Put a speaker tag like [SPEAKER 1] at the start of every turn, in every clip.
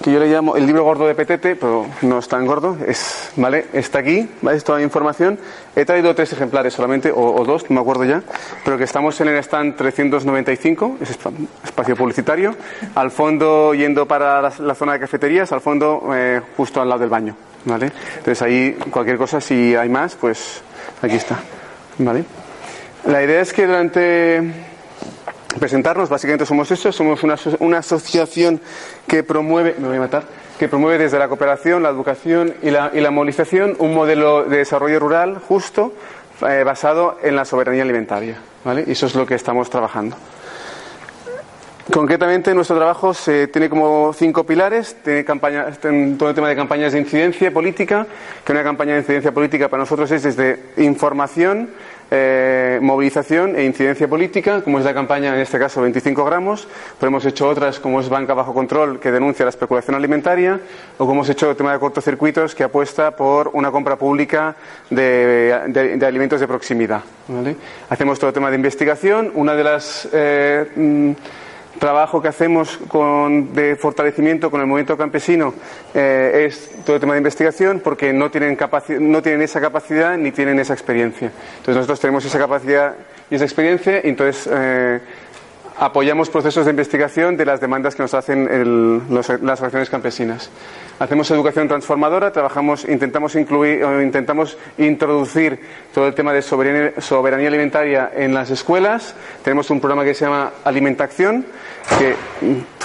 [SPEAKER 1] que yo le llamo el libro gordo de Petete, pero no es tan gordo, es, ¿vale? Está aquí, ¿vale? Es toda la información. He traído tres ejemplares solamente, o, dos, no me acuerdo ya, pero que estamos en el stand 395, es espacio publicitario, al fondo yendo para la, zona de cafeterías, al fondo eh, justo al lado del baño, ¿vale? Entonces ahí cualquier cosa, si hay más, pues aquí está, ¿vale? La idea es que durante presentarnos, básicamente somos eso, somos una, una, asociación que promueve, me voy a matar, que promueve desde la cooperación, la educación y la, y la movilización un modelo de desarrollo rural justo eh, basado en la soberanía alimentaria, ¿vale? Y eso es lo que estamos trabajando. Concretamente, nuestro trabajo se tiene como cinco pilares. Tiene campaña, todo el tema de campañas de incidencia política, que una campaña de incidencia política para nosotros es desde información, eh, movilización e incidencia política, como es la campaña en este caso 25 gramos, pero hemos hecho otras como es Banca Bajo Control, que denuncia la especulación alimentaria, o como hemos hecho el tema de cortocircuitos, que apuesta por una compra pública de, alimentos de proximidad. Hacemos todo el tema de investigación. Una de las. Eh, mm, trabajo que hacemos con, de fortalecimiento con el movimiento campesino eh, es todo el tema de investigación porque no tienen, no tienen esa capacidad ni tienen esa experiencia. Entonces nosotros tenemos esa capacidad y esa experiencia y entonces eh, apoyamos procesos de investigación de las demandas que nos hacen las organizaciones campesinas. Hacemos educación transformadora, trabajamos, intentamos incluir introducir todo el tema de soberanía, alimentaria en las escuelas. Tenemos un programa que se llama Alimentación, que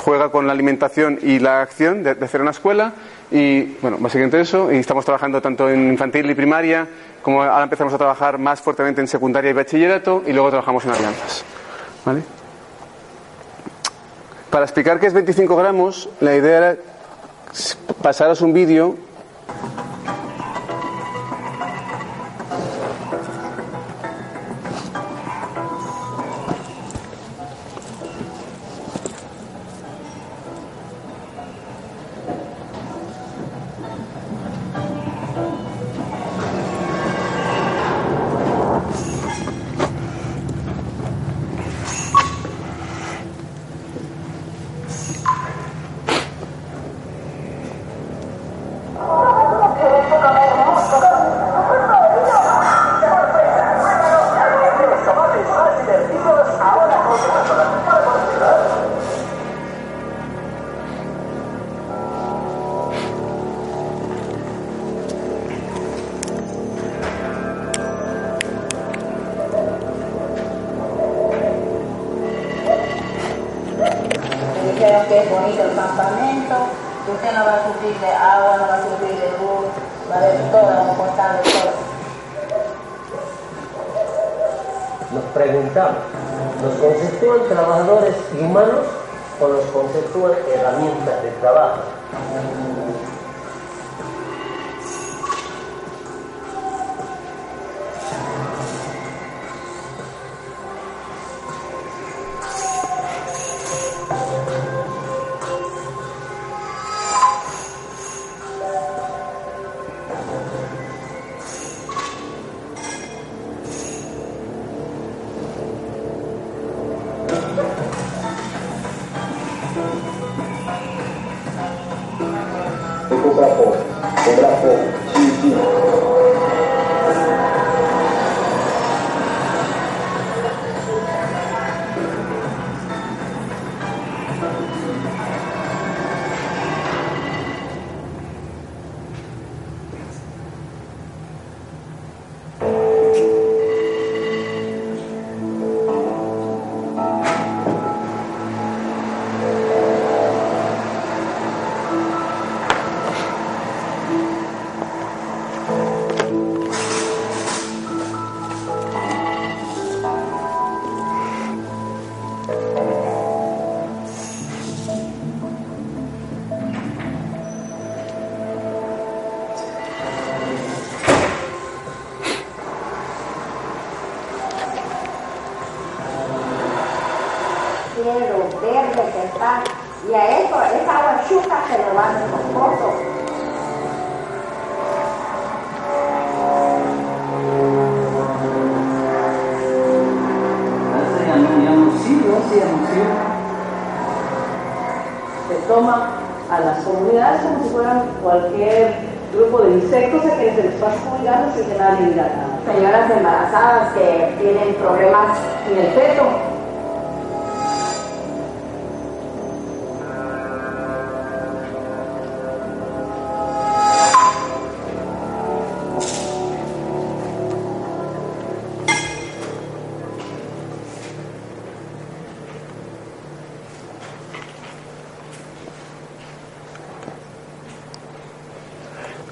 [SPEAKER 1] juega con la alimentación y la acción de, hacer una escuela. Y bueno, básicamente eso. Y estamos trabajando tanto en infantil y primaria, como ahora empezamos a trabajar más fuertemente en secundaria y bachillerato, y luego trabajamos en alianzas. ¿Vale? Para explicar qué es 25 gramos, la idea era pasaros un vídeo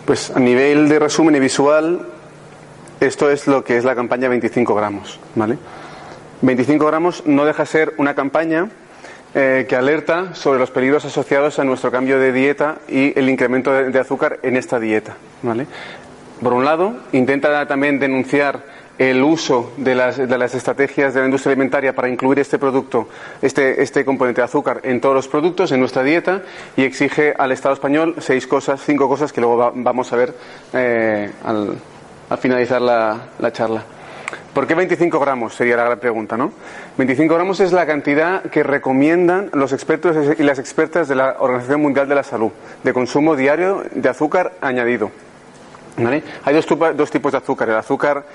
[SPEAKER 1] Pues a nivel de resumen y visual, esto es lo que es la campaña 25 gramos. ¿vale? 25 gramos no deja ser una campaña eh, que alerta sobre los peligros asociados a nuestro cambio de dieta y el incremento de, de azúcar en esta dieta. ¿vale? Por un lado, intenta también denunciar el uso de las, estrategias de la industria alimentaria para incluir este producto, este, este, componente de azúcar en todos los productos, en nuestra dieta, y exige al Estado español seis cosas, cinco cosas que luego va, vamos a ver eh, al, al, finalizar la, charla. ¿Por qué 25 gramos? Sería la gran pregunta, ¿no? 25 gramos es la cantidad que recomiendan los expertos y las expertas de la Organización Mundial de la Salud de consumo diario de azúcar añadido. Hay dos, dos, tipos de azúcar. El azúcar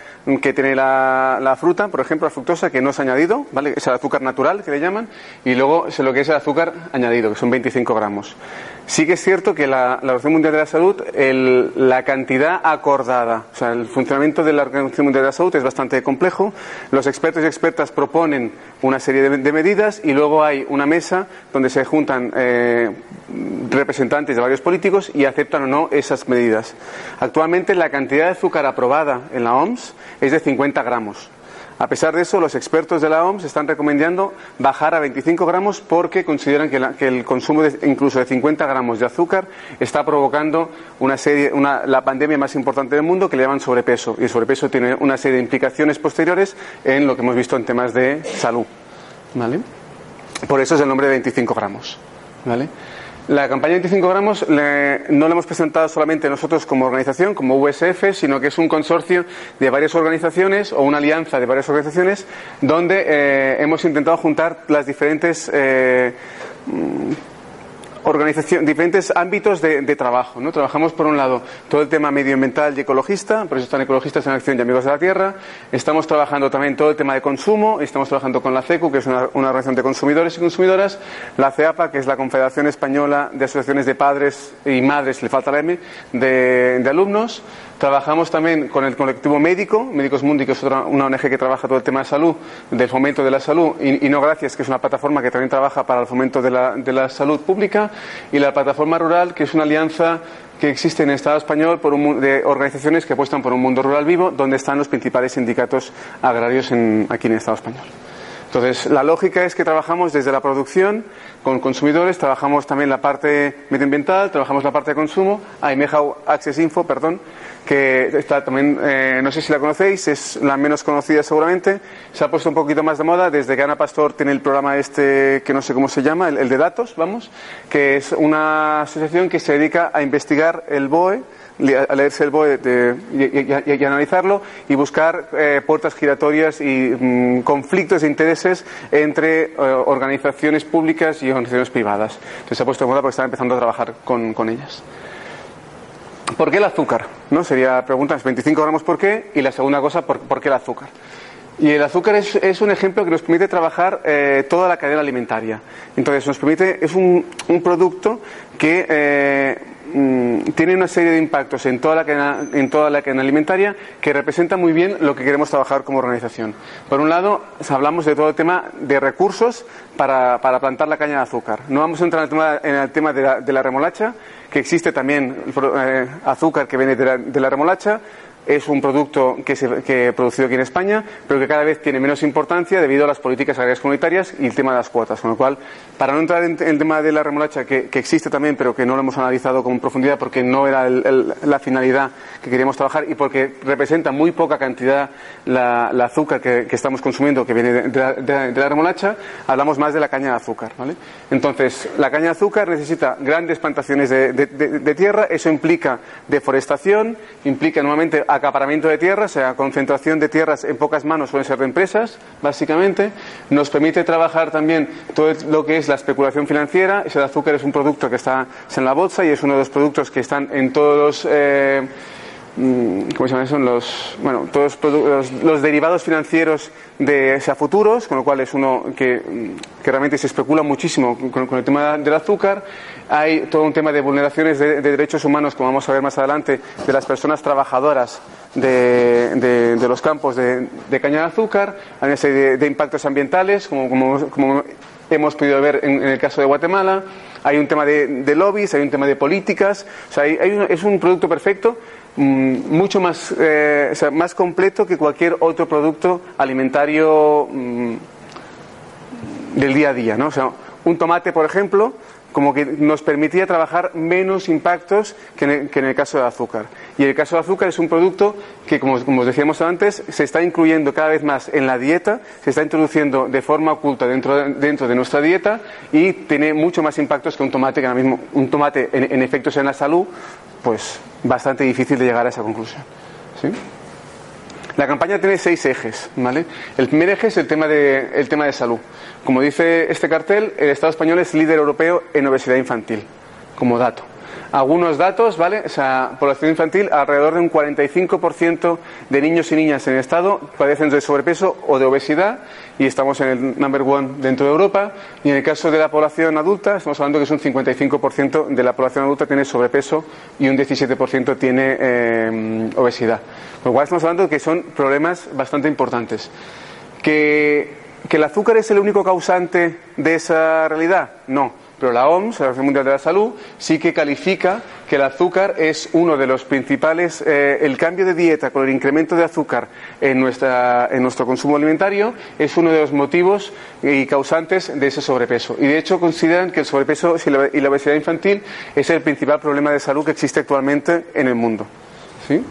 [SPEAKER 1] que tiene la, fruta, por ejemplo, la fructosa, que no es añadido, ¿vale? Es el azúcar natural, que le llaman, y luego es lo que es el azúcar añadido, que son 25 gramos. Sí que es cierto que la, Organización Mundial de la Salud, la cantidad acordada, o sea, el funcionamiento de la Organización Mundial de la Salud es bastante complejo. Los expertos y expertas proponen una serie de, de medidas y luego hay una mesa donde se juntan eh, representantes de varios políticos y aceptan o no esas medidas. Actualmente la cantidad de azúcar aprobada en la OMS es de 50 gramos. A pesar de eso, los expertos de la OMS están recomendando bajar a 25 gramos porque consideran que, la, que el consumo de, incluso de 50 gramos de azúcar está provocando una serie, una, la pandemia más importante del mundo que le llaman sobrepeso. Y el sobrepeso tiene una serie de implicaciones posteriores en lo que hemos visto en temas de salud. ¿Vale? Por eso es el nombre de 25 gramos. ¿Vale? La campaña 25 gramos no la hemos presentado solamente nosotros como organización, como USF, sino que es un consorcio de varias organizaciones o una alianza de varias organizaciones donde eh, hemos intentado juntar las diferentes eh, organización, diferentes ámbitos de, trabajo. ¿no? Trabajamos, por un lado, todo el tema medioambiental y ecologista, por eso están Ecologistas en Acción y Amigos de la Tierra. Estamos trabajando también todo el tema de consumo, estamos trabajando con la CECU, que es una, una organización de consumidores y consumidoras, la CEAPA, que es la Confederación Española de Asociaciones de Padres y Madres, le falta la M, de alumnos. Trabajamos también con el colectivo médico, Médicos Mundi, que es otra, una ONG que trabaja todo el tema de salud, del fomento de la salud, y, No Gracias, que es una plataforma que también trabaja para el fomento de la, de la salud pública, y la plataforma rural, que es una alianza que existe en el Estado español por un, de organizaciones que apuestan por un mundo rural vivo, donde están los principales sindicatos agrarios en, aquí en el Estado español. Entonces, la lógica es que trabajamos desde la producción con consumidores, trabajamos también la parte medioambiental, trabajamos la parte de consumo. Hay Mejau Access Info, perdón, que está también, eh, no sé si la conocéis, es la menos conocida seguramente. Se ha puesto un poquito más de moda desde que Ana Pastor tiene el programa este, que no sé cómo se llama, el, de datos, vamos, que es una asociación que se dedica a investigar el BOE a leerse el BOE de, y, analizarlo y buscar eh, puertas giratorias y mm, conflictos de intereses entre eh, organizaciones públicas y organizaciones privadas. Entonces se ha puesto de moda porque están empezando a trabajar con, con ellas. ¿Por qué el azúcar? ¿No? Sería la pregunta, 25 gramos por qué y la segunda cosa, ¿por, qué el azúcar? Y el azúcar es, un ejemplo que nos permite trabajar eh, toda la cadena alimentaria. Entonces, nos permite, es un, un producto que eh, mm, tiene una serie de impactos en toda, la cadena, en toda la cadena alimentaria que representa muy bien lo que queremos trabajar como organización. Por un lado, hablamos de todo el tema de recursos para, para plantar la caña de azúcar. No vamos a entrar en el tema, en el tema de, la, de la remolacha, que existe también eh, azúcar que viene de la, de la remolacha, es un producto que se que producido aquí en España, pero que cada vez tiene menos importancia debido a las políticas agrarias comunitarias y el tema de las cuotas. Con lo cual, para no entrar en el tema de la remolacha, que, que existe también, pero que no lo hemos analizado con profundidad porque no era el, el, la finalidad que queríamos trabajar y porque representa muy poca cantidad la, azúcar que, estamos consumiendo que viene de, la remolacha, hablamos más de la caña de azúcar. ¿vale? Entonces, la caña de azúcar necesita grandes plantaciones de, tierra, eso implica deforestación, implica nuevamente acaparamiento de tierra, o sea, concentración de tierras en pocas manos suelen ser de empresas, básicamente. Nos permite trabajar también todo lo que es la especulación financiera, ese azúcar es un producto que está en la bolsa y es uno de los productos que están en todos los. Eh, ¿Cómo se llaman? Son los, bueno, todos los, derivados financieros de sea, futuros, con lo cual es uno que, que realmente se especula muchísimo con, el tema del azúcar. Hay todo un tema de vulneraciones de, derechos humanos, como vamos a ver más adelante, de las personas trabajadoras de, de, los campos de, caña de azúcar. Hay una serie de, impactos ambientales, como, hemos podido ver en, el caso de Guatemala. Hay un tema de, lobbies, hay un tema de políticas. O sea, hay, es un producto perfecto, mm, mucho más, eh, más completo que cualquier otro producto alimentario mm, del día a día. ¿no? O sea, un tomate, por ejemplo, como que nos permitía trabajar menos impactos que en, el, caso del azúcar. Y el caso del azúcar es un producto que, como, os decíamos antes, se está incluyendo cada vez más en la dieta, se está introduciendo de forma oculta dentro, dentro de nuestra dieta y tiene mucho más impactos que un tomate, que ahora mismo un tomate en, efectos en la salud, pues bastante difícil de llegar a esa conclusión. La campaña tiene seis ejes, ¿vale? El primer eje es el tema de, el tema de salud. Como dice este cartel, el Estado español es líder europeo en obesidad infantil, como dato. Algunos datos, ¿vale? O sea, población infantil, alrededor de un 45% de niños y niñas en el Estado padecen de sobrepeso o de obesidad y estamos en el number one dentro de Europa. Y en el caso de la población adulta, estamos hablando que es un 55% de la población adulta tiene sobrepeso y un 17% tiene eh, obesidad. Con lo cual estamos hablando de que son problemas bastante importantes. Que ¿Que el azúcar es el único causante de esa realidad? No. Pero la OMS, la Organización Mundial de la Salud, sí que califica que el azúcar es uno de los principales, eh, el cambio de dieta con el incremento de azúcar en, nuestra, en nuestro consumo alimentario es uno de los motivos y causantes de ese sobrepeso. Y de hecho consideran que el sobrepeso y la obesidad infantil es el principal problema de salud que existe actualmente en el mundo. ¿Sí?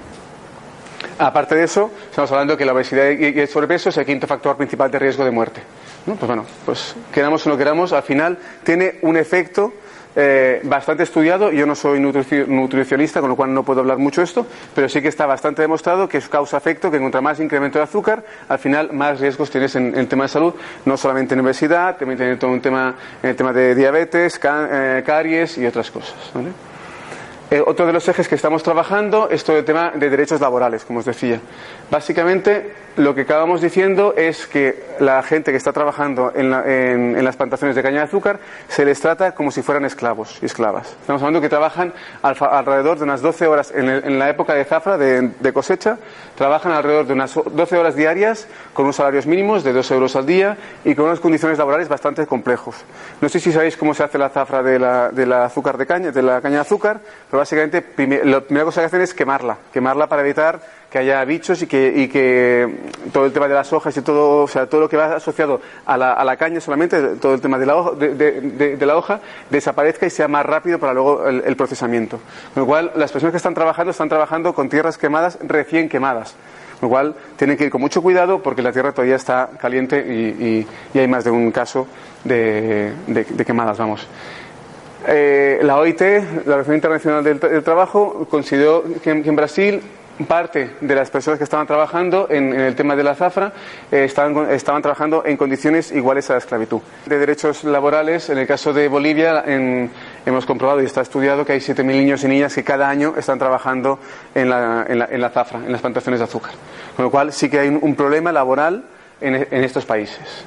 [SPEAKER 1] Aparte de eso, estamos hablando de que la obesidad y el sobrepeso es el quinto factor principal de riesgo de muerte. Pues bueno, pues queramos o no queramos, al final tiene un efecto eh, bastante estudiado. Yo no soy nutricionista, con lo cual no puedo hablar mucho de esto, pero sí que está bastante demostrado que es causa-efecto, que contra más incremento de azúcar, al final más riesgos tienes en, el tema de salud, no solamente en obesidad, también tienes todo un tema en el tema de diabetes, eh, caries y otras cosas. ¿vale? Eh, otro de los ejes que estamos trabajando es todo el tema de derechos laborales, como os decía. Básicamente, lo que acabamos diciendo es que la gente que está trabajando en, las plantaciones de caña de azúcar se les trata como si fueran esclavos y esclavas. Estamos hablando que trabajan alrededor de unas 12 horas en, la época de zafra, de, cosecha, trabajan alrededor de unas 12 horas diarias con unos salarios mínimos de 2 euros al día y con unas condiciones laborales bastante complejos. No sé si sabéis cómo se hace la zafra de la, azúcar de caña, de la caña de azúcar, pero básicamente la primera cosa que hacen es quemarla, quemarla para evitar que haya bichos y que, que todo el tema de las hojas y todo, o sea, todo lo que va asociado a la, a la caña solamente, todo el tema de la, hoja, de, la hoja, desaparezca y sea más rápido para luego el, procesamiento. Con lo cual, las personas que están trabajando están trabajando con tierras quemadas recién quemadas. Con lo cual, tienen que ir con mucho cuidado porque la tierra todavía está caliente y, y, hay más de un caso de, quemadas, vamos. Eh, la OIT, la Organización Internacional del, Trabajo, consideró que en Brasil parte de las personas que estaban trabajando en, el tema de la zafra eh, estaban, estaban, trabajando en condiciones iguales a la esclavitud. De derechos laborales, en el caso de Bolivia, hemos comprobado y está estudiado que hay 7.000 niños y niñas que cada año están trabajando en la, en la, zafra, en las plantaciones de azúcar. Con lo cual sí que hay un, problema laboral en, estos países.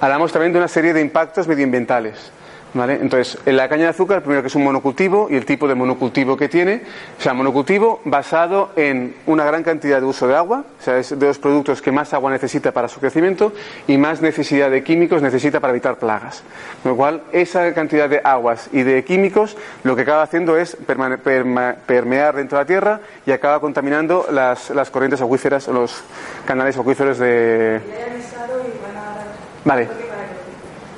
[SPEAKER 1] Hablamos también de una serie de impactos medioambientales. Entonces, en la caña de azúcar, primero que es un monocultivo y el tipo de monocultivo que tiene, o sea, monocultivo basado en una gran cantidad de uso de agua, o sea, es de los productos que más agua necesita para su crecimiento y más necesidad de químicos necesita para evitar plagas. Con lo cual, esa cantidad de aguas y de químicos lo que acaba haciendo es permear dentro de la tierra y acaba contaminando las, las corrientes acuíferas, los canales acuíferos de. Vale.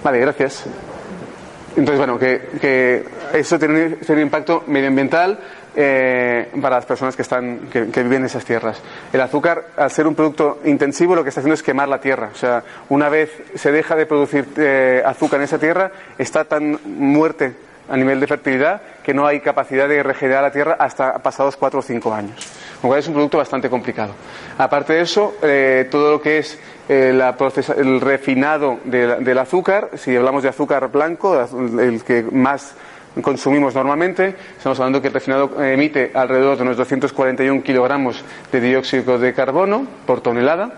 [SPEAKER 1] Vale, gracias. Entonces, bueno, que, eso tiene un, impacto medioambiental eh, para las personas que, están, que, viven en esas tierras. El azúcar, al ser un producto intensivo, lo que está haciendo es quemar la tierra. O sea, una vez se deja de producir eh, azúcar en esa tierra, está tan muerte a nivel de fertilidad que no hay capacidad de regenerar la tierra hasta pasados cuatro o cinco años. Lo cual es un producto bastante complicado. Aparte de eso, eh, todo lo que es eh, el refinado del azúcar, si hablamos de azúcar blanco, el que más consumimos normalmente, estamos hablando que el refinado emite alrededor de unos 241 kilogramos de dióxido de carbono por tonelada.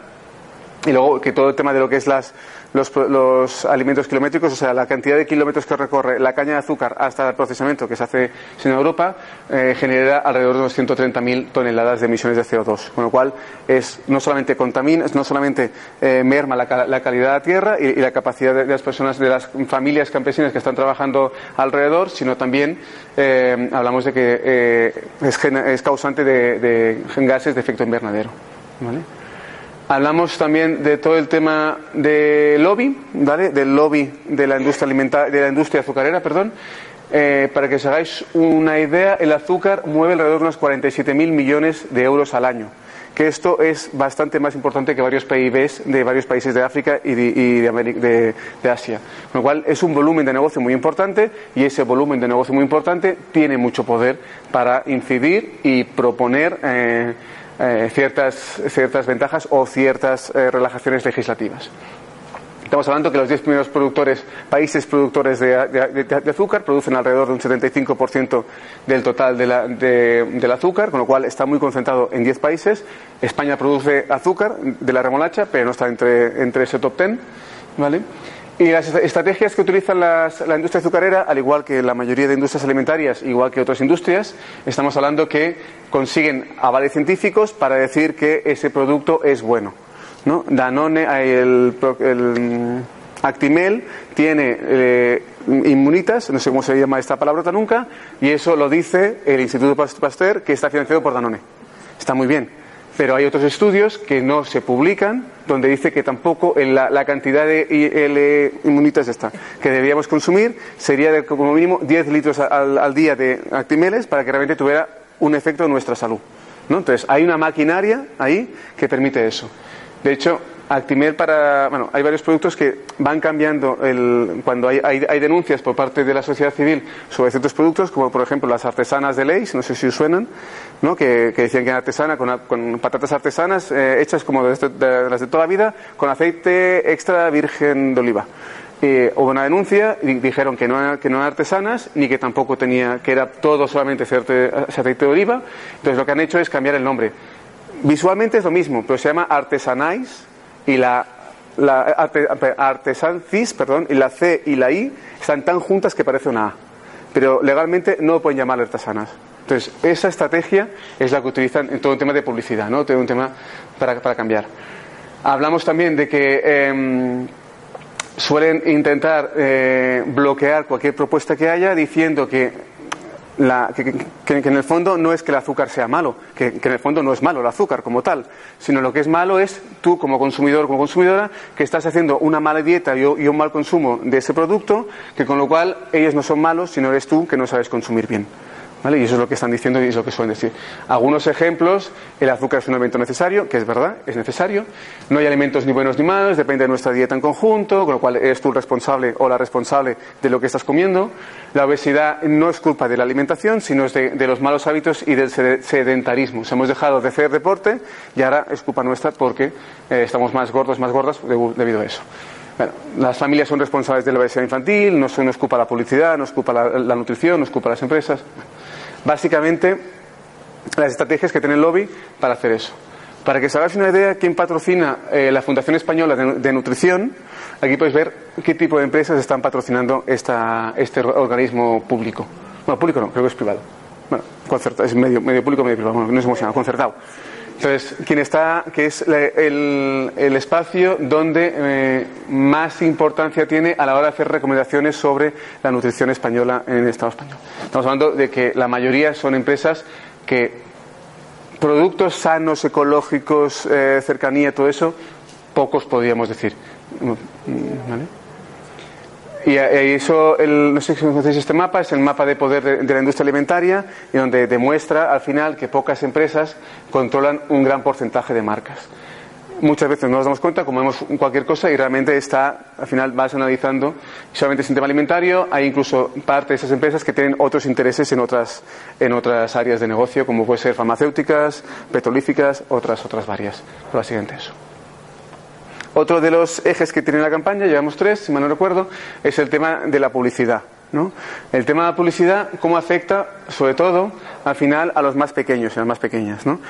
[SPEAKER 1] Y luego que todo el tema de lo que es las los, alimentos kilométricos, o sea, la cantidad de kilómetros que recorre la caña de azúcar hasta el procesamiento que se hace en Europa, eh, genera alrededor de unos 130.000 toneladas de emisiones de CO2. Con lo cual, es, no solamente contamina, no solamente eh, merma la, calidad de la tierra y, la capacidad de, las personas, de las familias campesinas que están trabajando alrededor, sino también eh, hablamos de que es, causante de, gases de efecto invernadero. Hablamos también de todo el tema de lobby, ¿vale? Del lobby de la industria alimentaria, de la industria azucarera, perdón. Eh, para que os hagáis una idea, el azúcar mueve alrededor de unos 47.000 millones de euros al año. Que esto es bastante más importante que varios PIBs de varios países de África y de, Asia. Con lo cual es un volumen de negocio muy importante y ese volumen de negocio muy importante tiene mucho poder para incidir y proponer. Eh, eh, ciertas, ciertas ventajas o ciertas eh, relajaciones legislativas. Estamos hablando que los 10 primeros productores, países productores de, azúcar producen alrededor de un 75% del total del azúcar, con lo cual está muy concentrado en 10 países. España produce azúcar de la remolacha, pero no está entre, entre ese top 10. ¿vale? Y las estrategias que utiliza la industria azucarera, al igual que la mayoría de industrias alimentarias, igual que otras industrias, estamos hablando que consiguen avales científicos para decir que ese producto es bueno. ¿no? Danone, el, el Actimel tiene eh, inmunitas, no sé cómo se llama esta palabra nunca, y eso lo dice el Instituto Pasteur, que está financiado por Danone. Está muy bien pero hay otros estudios que no se publican donde dice que tampoco la, cantidad de inmunitas esta que deberíamos consumir sería de como mínimo 10 litros al, día de actimeles para que realmente tuviera un efecto en nuestra salud. ¿no? Entonces, hay una maquinaria ahí que permite eso. De hecho, Actimel para. Bueno, hay varios productos que van cambiando el, cuando hay, hay, denuncias por parte de la sociedad civil sobre ciertos productos, como por ejemplo las artesanas de ley, no sé si suenan, ¿no? que, decían que eran artesana con, patatas artesanas eh, hechas como de, las de toda la vida, con aceite extra virgen de oliva. hubo una denuncia y dijeron que no, que no eran artesanas ni que tampoco tenía, que era todo solamente ese aceite de oliva. Entonces lo que han hecho es cambiar el nombre. Visualmente es lo mismo, pero se llama artesanais y la, la artesan CIS, perdón, y la C y la I están tan juntas que parece una A. Pero legalmente no pueden llamar artesanas. Entonces, esa estrategia es la que utilizan en todo un tema de publicidad, ¿no? Todo un tema para, para cambiar. Hablamos también de que em, suelen intentar eh, bloquear cualquier propuesta que haya diciendo que que, en el fondo no es que el azúcar sea malo, que, en el fondo no es malo el azúcar como tal, sino lo que es malo es tú como consumidor, como consumidora, que estás haciendo una mala dieta y, y un mal consumo de ese producto, que con lo cual ellos no son malos, sino eres tú que no sabes consumir bien. Y eso es lo que están diciendo y es lo que suelen decir. Algunos ejemplos, el azúcar es un alimento necesario, que es verdad, es necesario. No hay alimentos ni buenos ni malos, depende de nuestra dieta en conjunto, con lo cual eres tú el responsable o la responsable de lo que estás comiendo. La obesidad no es culpa de la alimentación, sino es de, los malos hábitos y del sedentarismo. Se hemos dejado de hacer deporte y ahora es culpa nuestra porque eh, estamos más gordos, más gordas debido a eso. Las familias son responsables de la obesidad infantil, no, nos culpa la publicidad, nos culpa la, la nutrición, nos culpa las empresas. Básicamente, las estrategias que tiene el lobby para hacer eso. Para que os hagáis una idea, quién patrocina eh, la Fundación Española de, Nutrición, aquí podéis ver qué tipo de empresas están patrocinando esta, este organismo público. Bueno, público no, creo que es privado. Bueno, es medio, medio público, medio privado, no sé cómo se llama, concertado. Entonces, quién está, que es el, espacio donde eh, más importancia tiene a la hora de hacer recomendaciones sobre la nutrición española en el Estado español. Estamos hablando de que la mayoría son empresas que productos sanos, ecológicos, eh, cercanía, todo eso, pocos podríamos decir. Y, eso, el, no sé si conocéis este mapa, es el mapa de poder de, la industria alimentaria y donde demuestra al final que pocas empresas controlan un gran porcentaje de marcas muchas veces no nos damos cuenta, como vemos cualquier cosa, y realmente está, al final vas analizando, solamente es un tema alimentario, hay incluso parte de esas empresas que tienen otros intereses en otras, en otras áreas de negocio, como puede ser farmacéuticas, petrolíficas, otras, otras varias. Básicamente eso. Otro de los ejes que tiene la campaña, llevamos tres, si mal no recuerdo, es el tema de la publicidad. ¿no? El tema de la publicidad, cómo afecta, sobre todo, al final, a los más pequeños y a las más pequeñas. ¿no?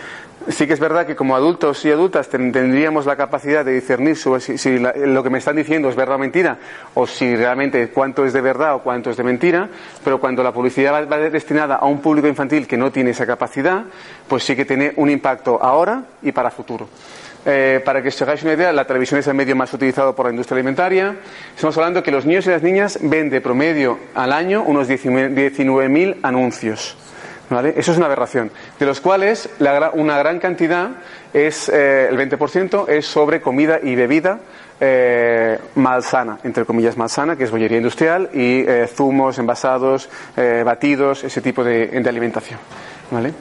[SPEAKER 1] sí que es verdad que como adultos y adultas tendríamos la capacidad de discernir si, lo que me están diciendo es verdad o mentira, o si realmente cuánto es de verdad o cuánto es de mentira, pero cuando la publicidad va, destinada a un público infantil que no tiene esa capacidad, pues sí que tiene un impacto ahora y para futuro. Eh, para que os hagáis una idea, la televisión es el medio más utilizado por la industria alimentaria. Estamos hablando que los niños y las niñas ven de promedio al año unos 19.000 anuncios. Eso es una aberración, de los cuales una gran cantidad, es eh, el 20%, es sobre comida y bebida eh, malsana, entre comillas malsana, que es bollería industrial, y zumos, envasados, batidos, ese tipo de, de alimentación. ¿vale?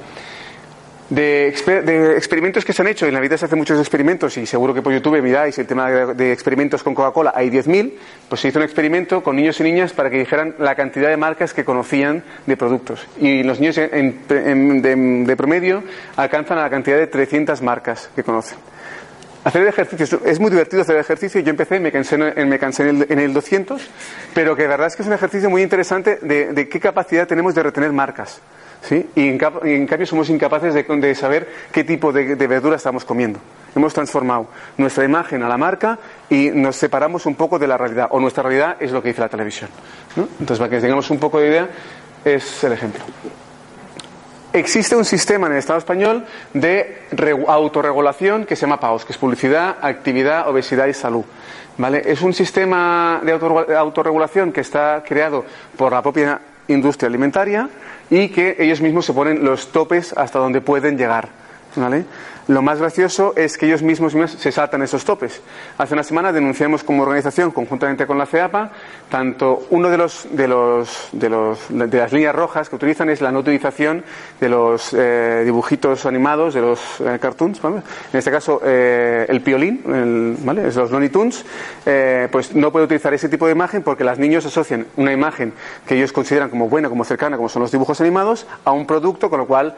[SPEAKER 1] De, experimentos que se han hecho, en la vida se hacen muchos experimentos y seguro que por YouTube miráis el tema de, experimentos con Coca-Cola, hay 10.000, pues se hizo un experimento con niños y niñas para que dijeran la cantidad de marcas que conocían de productos. Y los niños de, promedio alcanzan a la cantidad de 300 marcas que conocen. Hacer el ejercicio, es muy divertido hacer el ejercicio, yo empecé, me cansé, me cansé en, el, en el 200, pero que de verdad es que es un ejercicio muy interesante de qué capacidad tenemos de retener marcas. ¿Sí? Y, en, cambio somos incapaces de, saber qué tipo de, verdura estamos comiendo. Hemos transformado nuestra imagen a la marca y nos separamos un poco de la realidad, o nuestra realidad es lo que dice la televisión. Entonces, para que tengamos un poco de idea, es el ejemplo. Existe un sistema en el Estado español de autorregulación que se llama PAOS, que es publicidad, actividad, obesidad y salud. ¿Vale? Es un sistema de autorregulación que está creado por la propia industria alimentaria y que ellos mismos se ponen los topes hasta donde pueden llegar. ¿vale? Lo más gracioso es que ellos mismos se saltan esos topes. Hace una semana denunciamos como organización, conjuntamente con la CEAPA, tanto uno de los de los de, los, de las líneas rojas que utilizan es la no utilización de los eh, dibujitos animados, de los eh, cartoons, ¿vale? en este caso eh, el piolín, ¿vale? es los Looney Tunes, pues no puede utilizar ese tipo de imagen porque los niños asocian una imagen que ellos consideran como buena, como cercana, como son los dibujos animados, a un producto, con lo cual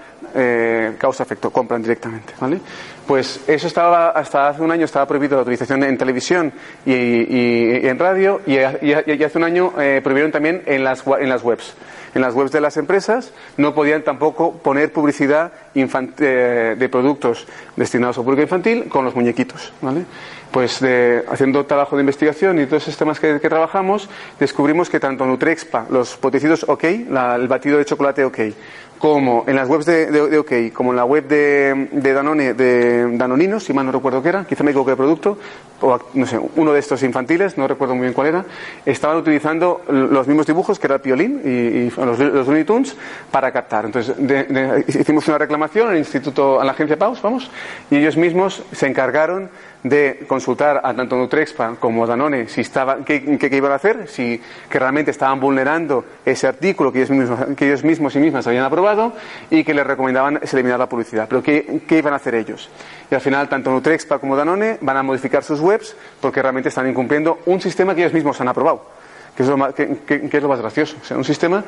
[SPEAKER 1] causa efecto, compran directamente. ¿vale? Pues eso estaba, hasta hace un año estaba prohibido la utilización en televisión y, en radio y, hace un año eh, prohibieron también en las, en las webs. En las webs de las empresas no podían tampoco poner publicidad eh, de productos destinados al público infantil con los muñequitos. ¿vale? Pues haciendo trabajo de investigación y todos esos temas que, trabajamos, descubrimos que tanto Nutrexpa, los potecidos OK, el batido de chocolate OK, como en las webs de, OK, como en la web de, Danone, de Danoninos, si mal no recuerdo qué era, quizá me equivoqué de producto, o no sé, uno de estos infantiles, no recuerdo muy bien cuál era, estaban utilizando los mismos dibujos que era el Piolín y, los, los, Looney Tunes para captar. Entonces hicimos una reclamación al instituto, a la agencia Paus, vamos, y ellos mismos se encargaron de consultar a tanto Nutrexpa como a Danone si estaba, qué, qué, iban a hacer, si que realmente estaban vulnerando ese artículo que ellos mismos, que ellos mismos y mismas habían aprobado y que les recomendaban eliminar la publicidad. Pero ¿qué, ¿qué, iban a hacer ellos? Y al final, tanto Nutrexpa como Danone van a modificar sus webs porque realmente están incumpliendo un sistema que ellos mismos han aprobado. Que es lo más, que, es lo más gracioso. O sea, un sistema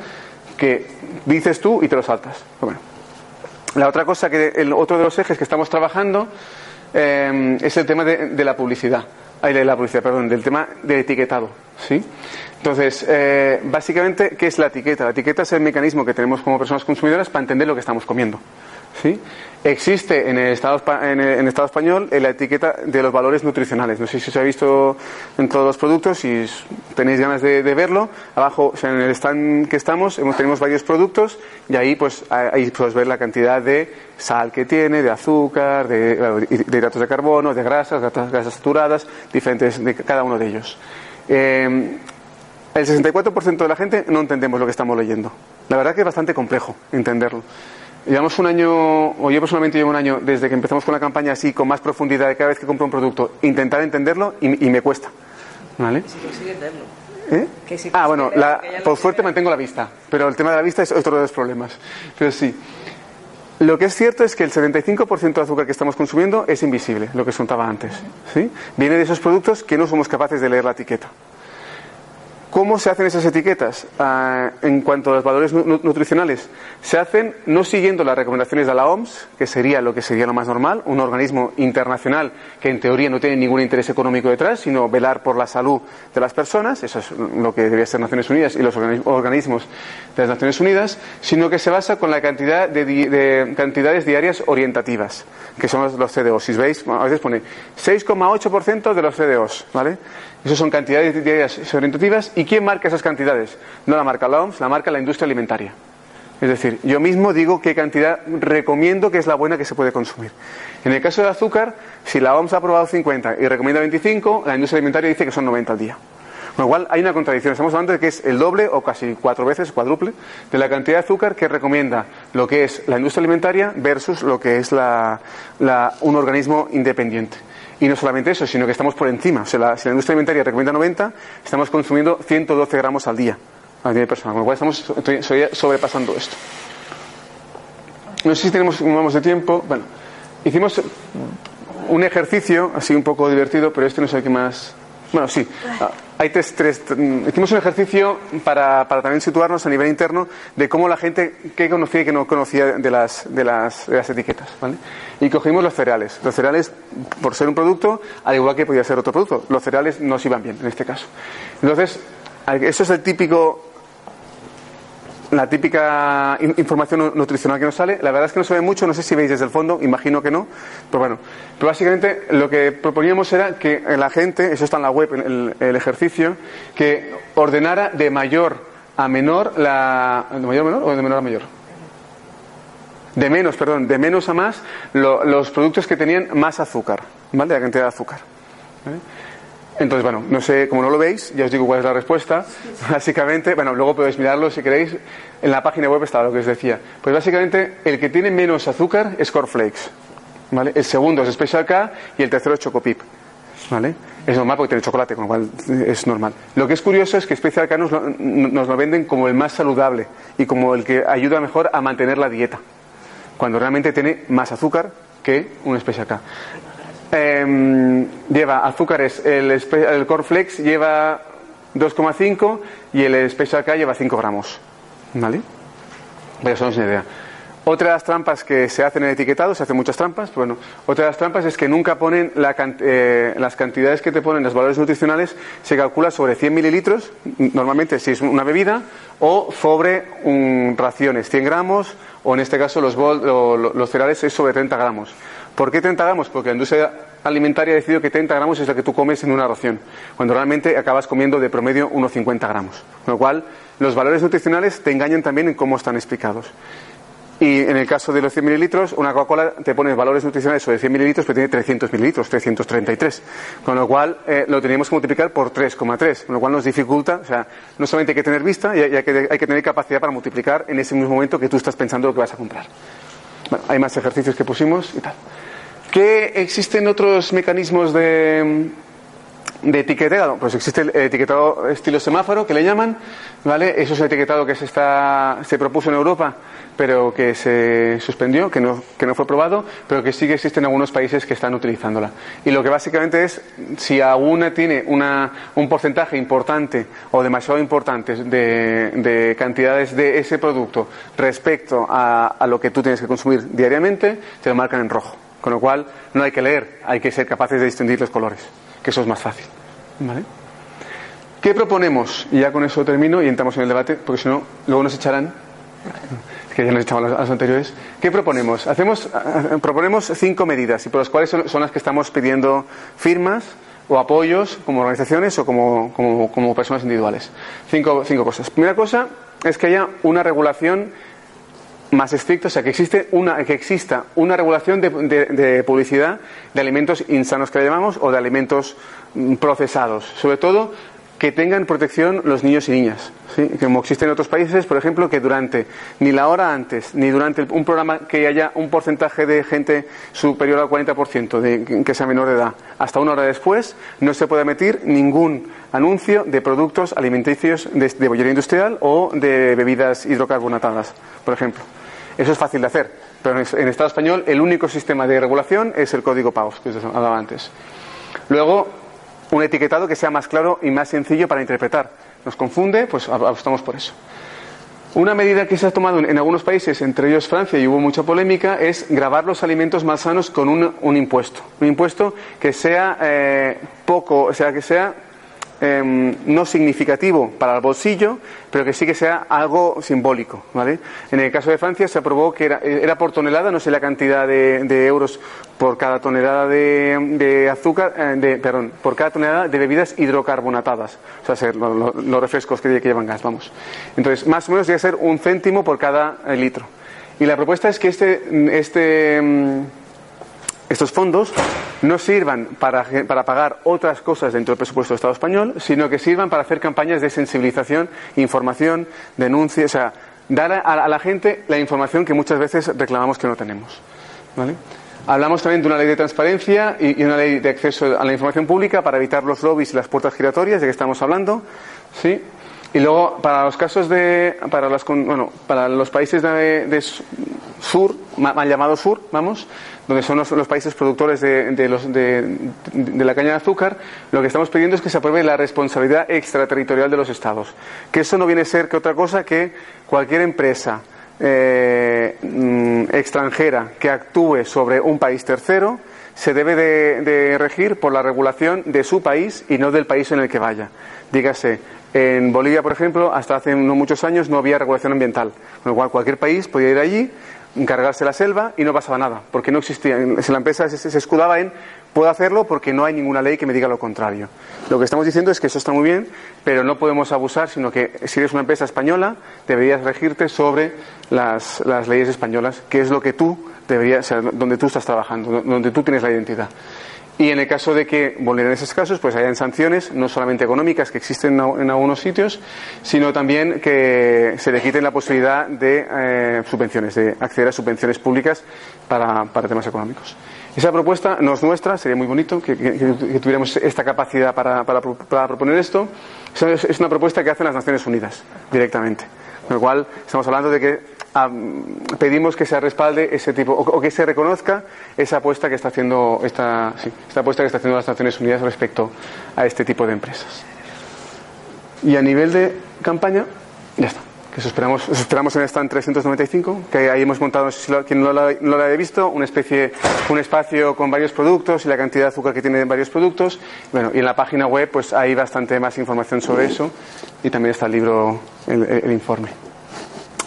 [SPEAKER 1] que dices tú y te lo saltas. La otra cosa que el otro de los ejes que estamos trabajando eh, es el tema de, la publicidad. de la publicidad, perdón, del tema del etiquetado. ¿sí? Entonces, eh, básicamente, ¿qué es la etiqueta? La etiqueta es el mecanismo que tenemos como personas consumidoras para entender lo que estamos comiendo. ¿Sí? Existe en el, Estado, en el, Estado español la etiqueta de los valores nutricionales. No sé si se ha visto en todos los productos, si tenéis ganas de, verlo. Abajo, en el stand que estamos, tenemos varios productos y ahí pues ahí puedes ver la cantidad de sal que tiene, de azúcar, de, hidratos de carbono, de grasas, grasas saturadas, diferentes de cada uno de ellos. Eh, el 64% de la gente no entendemos lo que estamos leyendo. La verdad que es bastante complejo entenderlo. Llevamos un año, o yo personalmente llevo un año desde que empezamos con la campaña así, con más profundidad de cada vez que compro un producto, intentar entenderlo y, me cuesta. ¿Vale? ¿Eh? ah, bueno, por suerte mantengo la vista, pero el tema de la vista es otro de los problemas. Pero sí. Lo que es cierto es que el 75% de azúcar que estamos consumiendo es invisible, lo que contaba antes. ¿sí? Viene de esos productos que no somos capaces de leer la etiqueta. ¿Cómo se hacen esas etiquetas ah, en cuanto a los valores nutricionales? Se hacen no siguiendo las recomendaciones de la OMS, que sería lo que sería lo más normal, un organismo internacional que en teoría no tiene ningún interés económico detrás, sino velar por la salud de las personas, eso es lo que debería ser Naciones Unidas y los organismos de las Naciones Unidas, sino que se basa con la cantidad de, cantidades diarias orientativas, que son los CDOs. Si veis, a veces pone 6,8% de los CDOs, ¿vale? Esas son cantidades diarias orientativas. ¿Y quién marca esas cantidades? No la marca la OMS, la marca la industria alimentaria. Es decir, yo mismo digo qué cantidad recomiendo que es la buena que se puede consumir. En el caso del azúcar, si la OMS ha aprobado 50 y recomienda 25, la industria alimentaria dice que son 90 al día. Con lo cual hay una contradicción. Estamos hablando de que es el doble o casi cuatro veces, cuádruple, de la cantidad de azúcar que recomienda lo que es la industria alimentaria versus lo que es un organismo independiente. Y no solamente eso, sino que estamos por encima. Si la industria alimentaria recomienda 90, estamos consumiendo 112 gramos al día a nivel personal. Con lo cual estamos sobrepasando esto. No sé si tenemos un vamos de tiempo. Bueno, hicimos un ejercicio así un poco divertido, pero este no sé qué más. Bueno, sí. Hay tres, tres, hicimos un ejercicio para, para, también situarnos a nivel interno de cómo la gente, qué conocía y qué no conocía de las, de las, de las etiquetas. ¿vale? Y cogimos los cereales. Los cereales, por ser un producto, al igual que podía ser otro producto, los cereales no se iban bien en este caso. Entonces, eso es el típico la típica información nutricional que nos sale. La verdad es que no se ve mucho, no sé si veis desde el fondo, imagino que no, pero bueno. Pero básicamente lo que proponíamos era que la gente, eso está en la web, el, el ejercicio, que ordenara de mayor a menor la. ¿De mayor a menor o de menor a mayor? De menos, perdón, de menos a más los productos que tenían más azúcar, ¿vale? La cantidad de azúcar. Entonces, bueno, no sé, como no lo veis, ya os digo cuál es la respuesta. Básicamente, bueno, luego podéis mirarlo si queréis. En la página web está lo que os decía. Pues básicamente, el que tiene menos azúcar es Cornflakes. ¿Vale? El segundo es Special K y el tercero es Chocopip. ¿Vale? Es normal porque tiene chocolate, con lo cual es normal. Lo que es curioso es que Special K nos lo, nos lo venden como el más saludable y como el que ayuda mejor a mantener la dieta. Cuando realmente tiene más azúcar que un Special K. Em, lleva azúcares, el, el Cornflakes lleva 2,5 y el Special K lleva 5 gramos. ¿Vale? Para eso no es una idea. Otra de las trampas que se hacen en etiquetado, se hacen muchas trampas, bueno, otra de las trampas es que nunca ponen eh, las cantidades que te ponen, los valores nutricionales, se calcula sobre 100 mililitros, normalmente si es una bebida, o sobre un, raciones, 100 gramos, o en este caso los, los cereales es sobre 30 gramos. ¿Por qué 30 gramos? Porque la industria alimentaria ha decidido que 30 gramos es lo que tú comes en una ración, cuando realmente acabas comiendo de promedio unos 50 gramos. Con lo cual, los valores nutricionales te engañan también en cómo están explicados. Y en el caso de los 100 mililitros, una Coca-Cola te pone valores nutricionales sobre 100 mililitros, pero tiene 300 mililitros, 333. Con lo cual, eh, lo teníamos que multiplicar por 3,3. Con lo cual nos dificulta, o sea, no solamente hay que tener vista, hay, que, hay que tener capacidad para multiplicar en ese mismo momento que tú estás pensando lo que vas a comprar. Bueno, hay más ejercicios que pusimos y tal. ¿Qué existen otros mecanismos de, de etiquetado? Pues existe el etiquetado estilo semáforo, que le llaman, ¿vale? Eso es el etiquetado que se, está, se propuso en Europa, pero que se suspendió, que no, que no fue probado, pero que sí que existen algunos países que están utilizándola. Y lo que básicamente es, si alguna tiene una, un porcentaje importante o demasiado importante de, de cantidades de ese producto respecto a, a lo que tú tienes que consumir diariamente, te lo marcan en rojo. Con lo cual, no hay que leer, hay que ser capaces de distinguir los colores, que eso es más fácil. ¿Vale? ¿Qué proponemos? Y ya con eso termino y entramos en el debate, porque si no, luego nos echarán. que ya nos echamos a los anteriores. ¿Qué proponemos? Hacemos, proponemos cinco medidas, y por las cuales son, las que estamos pidiendo firmas o apoyos como organizaciones o como, como, como personas individuales. Cinco, cinco cosas. Primera cosa es que haya una regulación más estricto, o sea, que, existe una, que exista una regulación de, publicidad de alimentos insanos que le llamamos o de alimentos mm, procesados. Sobre todo que tengan protección los niños y niñas. ¿sí? Como existe en otros países, por ejemplo, que durante ni la hora antes ni durante un programa que haya un porcentaje de gente superior al 40% de que sea menor de edad, hasta una hora después, no se puede emitir ningún anuncio de productos alimenticios de, de industrial o de bebidas hidrocarbonatadas, por ejemplo. Eso es fácil de hacer, pero en Estado español el único sistema de regulación es el código PAOS, que os hablaba antes. Luego, un etiquetado que sea más claro y más sencillo para interpretar. Nos confunde, pues apostamos por eso. Una medida que se ha tomado en algunos países, entre ellos Francia, y hubo mucha polémica, es grabar los alimentos más sanos con un, impuesto. Un impuesto que sea eh, poco, o sea, que sea Em, no significativo para el bolsillo, pero que sí que sea algo simbólico. ¿vale? En el caso de Francia se aprobó que era, era por tonelada, no sé la cantidad de, euros por cada tonelada de, azúcar, eh, de, perdón, por cada tonelada de bebidas hidrocarbonatadas, o sea, los, refrescos que, llevan gas, vamos. Entonces, más o menos debe ser un céntimo por cada eh, litro. Y la propuesta es que este, este em, estos fondos no sirvan para, pagar otras cosas dentro del presupuesto del Estado español, sino que sirvan para hacer campañas de sensibilización, información, denuncia, o sea, dar a, la gente la información que muchas veces reclamamos que no tenemos. Hablamos también de una ley de transparencia y, una ley de acceso a la información pública para evitar los lobbies y las puertas giratorias, de que estamos hablando. ¿sí? Y luego, para los casos de. Para, las, bueno, para los países de, sur, mal llamado sur, vamos, donde son los, países productores de, los, de, la caña de azúcar, lo que estamos pidiendo es que se apruebe la responsabilidad extraterritorial de los Estados. Que eso no viene a ser que otra cosa que cualquier empresa eh, mm, extranjera que actúe sobre un país tercero se debe de, regir por la regulación de su país y no del país en el que vaya. Dígase, en Bolivia, por ejemplo, hasta hace no muchos años no había regulación ambiental, con lo cual cualquier país podía ir allí, encargarse la selva y no pasaba nada, porque no existía. La empresa se, escudaba en puedo hacerlo porque no hay ninguna ley que me diga lo contrario. Lo que estamos diciendo es que eso está muy bien, pero no podemos abusar, sino que si eres una empresa española, deberías regirte sobre las, las leyes españolas, que es lo que tú deberías, ser donde tú estás trabajando, donde tú tienes la identidad. Y en el caso de que vulneren esos casos, pues hayan sanciones, no solamente económicas, que existen en algunos sitios, sino también que se le quiten la posibilidad de eh, subvenciones, de acceder a subvenciones públicas para, temas económicos. Esa propuesta no es nuestra, sería muy bonito que, tuviéramos esta capacidad para, para, proponer esto. Es una propuesta que hacen las Naciones Unidas directamente. Con lo cual, estamos hablando de que pedimos que se respalde ese tipo o, que se reconozca esa apuesta que está haciendo esta, esta apuesta que está haciendo las Naciones Unidas respecto a este tipo de empresas. Y a nivel de campaña, ya está. Que esperamos, esperamos en el stand 395, que ahí hemos montado, si quien no lo, no lo haya visto, una especie, un espacio con varios productos y la cantidad de azúcar que tiene varios productos. Bueno, y en la página web pues hay bastante más información sobre eso y también está el libro, el informe.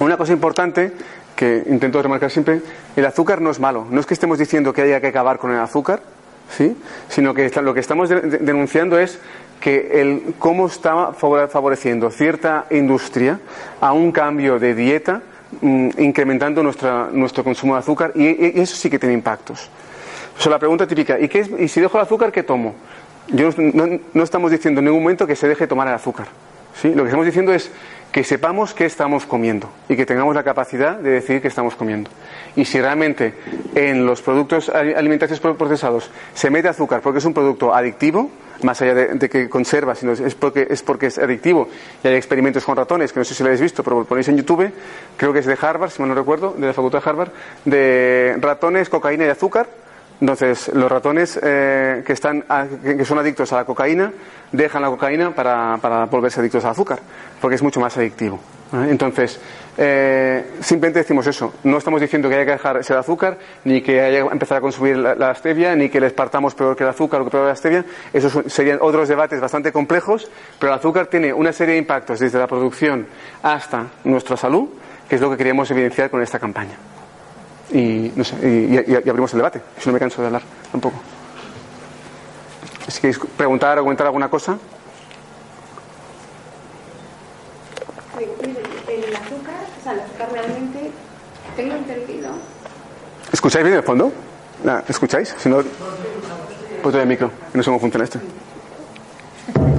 [SPEAKER 1] Una cosa importante que intento remarcar siempre, el azúcar no es malo. No es que estemos diciendo que haya que acabar con el azúcar, ¿sí? sino que lo que estamos denunciando es que el cómo está favoreciendo cierta industria a un cambio de dieta, mm, incrementando nuestro consumo de azúcar, y, eso sí que tiene impactos. O la pregunta típica, ¿y, qué ¿y si dejo el azúcar, qué tomo? Yo no, no, estamos diciendo en ningún momento que se deje tomar el azúcar. ¿sí? Lo que estamos diciendo es que sepamos qué estamos comiendo y que tengamos la capacidad de decidir qué estamos comiendo. Y si realmente en los productos alimenticios procesados se mete azúcar porque es un producto adictivo, más allá de, que conserva, sino es porque, es porque es adictivo. Y hay experimentos con ratones, que no sé si lo habéis visto, pero lo ponéis en YouTube, creo que es de Harvard, si mal no recuerdo, de la Facultad de Harvard, de ratones, cocaína y azúcar. Entonces, los ratones eh, que, están, son adictos a la cocaína dejan la cocaína para, volverse adictos al azúcar porque es mucho más adictivo. Entonces, eh, simplemente decimos eso. No estamos diciendo que haya que dejar ese azúcar, ni que haya que empezar a consumir la, stevia, ni que les partamos peor que el azúcar o que peor que la stevia. Esos serían otros debates bastante complejos, pero el azúcar tiene una serie de impactos desde la producción hasta nuestra salud, que es lo que queríamos evidenciar con esta campaña. Y, no sé, y, abrimos el debate, si no me canso de hablar tampoco. Si queréis preguntar o comentar alguna cosa.
[SPEAKER 2] el azúcar, o sea, el azúcar realmente, tengo entendido.
[SPEAKER 1] ¿Escucháis bien el fondo? ¿Escucháis? Si no, pues el micro, no sé cómo funciona esto.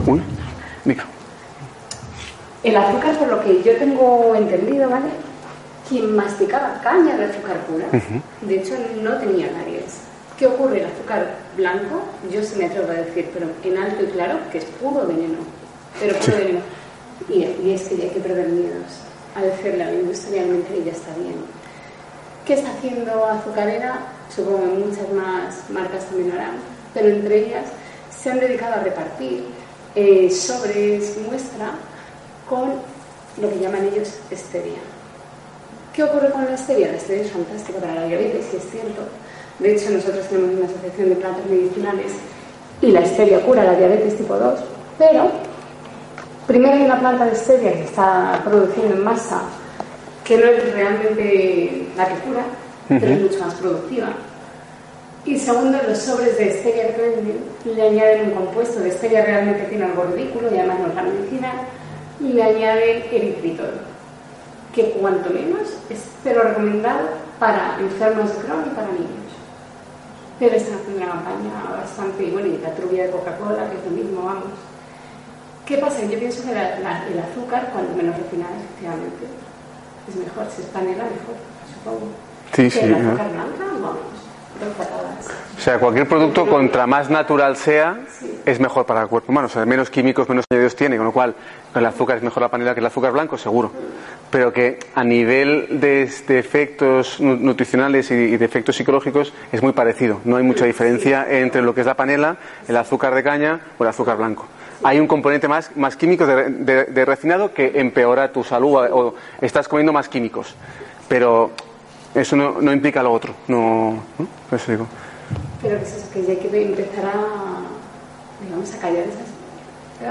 [SPEAKER 1] Uy. Micro.
[SPEAKER 2] El azúcar, por lo que yo tengo entendido, ¿vale? Quien masticaba caña de azúcar pura, de hecho no tenía nariz. ¿Qué ocurre? El azúcar blanco, yo se me atrevo a decir, pero en alto y claro, que es puro veneno. Pero puro veneno. Y, y, es que ya hay que perder miedos a decirle a la industria y ya está bien. ¿Qué está haciendo Azucarera? Supongo que muchas más marcas también lo harán, pero entre ellas se han dedicado a repartir eh, sobres muestra con lo que llaman ellos stevia. ¿Qué ocurre con la stevia? La stevia es fantástica para la diabetes, y es cierto. De hecho, nosotros tenemos una asociación de plantas medicinales y la stevia cura la diabetes tipo 2, pero primero hay una planta de stevia que está produciendo en masa que no es realmente la que cura, pero es mucho más productiva. Y segundo, los sobres de stevia que le añaden un compuesto de stevia realmente tiene algo ridículo y además no es la medicina, y le añaden eritritol, que cuanto menos es pero recomendado para enfermos de Crohn y para niños. Pero están haciendo una campaña bastante bonita, trubia de Coca-Cola, que es lo mismo, vamos. ¿Qué pasa? Yo pienso que el azúcar, cuanto menos refinado, efectivamente, es mejor, si es panela, mejor, supongo.
[SPEAKER 1] Sí, sí.
[SPEAKER 2] La azúcar blanca, vamos.
[SPEAKER 1] O sea, cualquier producto, contra más natural sea, es mejor para el cuerpo humano. O sea, menos químicos, menos añadidos tiene, con lo cual el azúcar es mejor la panela que el azúcar blanco, seguro. Pero que a nivel de, efectos nutricionales y, de efectos psicológicos es muy parecido. No hay mucha diferencia entre lo que es la panela, el azúcar de caña o el azúcar blanco hay un componente más, más químico de, refinado que empeora tu salud o estás comiendo más químicos. Pero eso no, no implica lo otro. No, Eso digo.
[SPEAKER 2] Pero que es que ya hay que empezar a, digamos, a callar esas,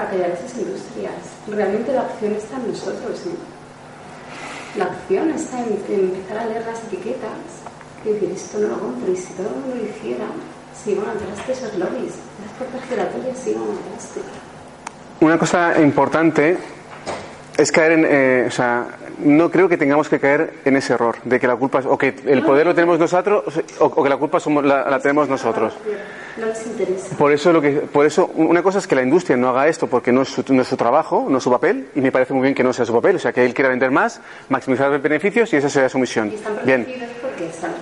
[SPEAKER 2] a callar esas industrias. Realmente la opción está en nosotros. La opción está en, empezar a leer las etiquetas y decir, esto no lo compro. Y si todo el mundo lo hiciera, si iban a esos lobbies, las puertas giratorias sí iban a
[SPEAKER 1] una cosa importante es caer en, eh, o sea, no creo que tengamos que caer en ese error de que la culpa es, o que el poder lo tenemos nosotros o, que la culpa somos, la, tenemos nosotros.
[SPEAKER 2] No les interesa.
[SPEAKER 1] Por eso, lo que, por eso, una cosa es que la industria no haga esto porque no es, su, no es su trabajo, no es su papel, y me parece muy bien que no sea su papel. O sea, que él quiera vender más, maximizar los beneficios y esa sea su misión. bien.
[SPEAKER 2] Porque están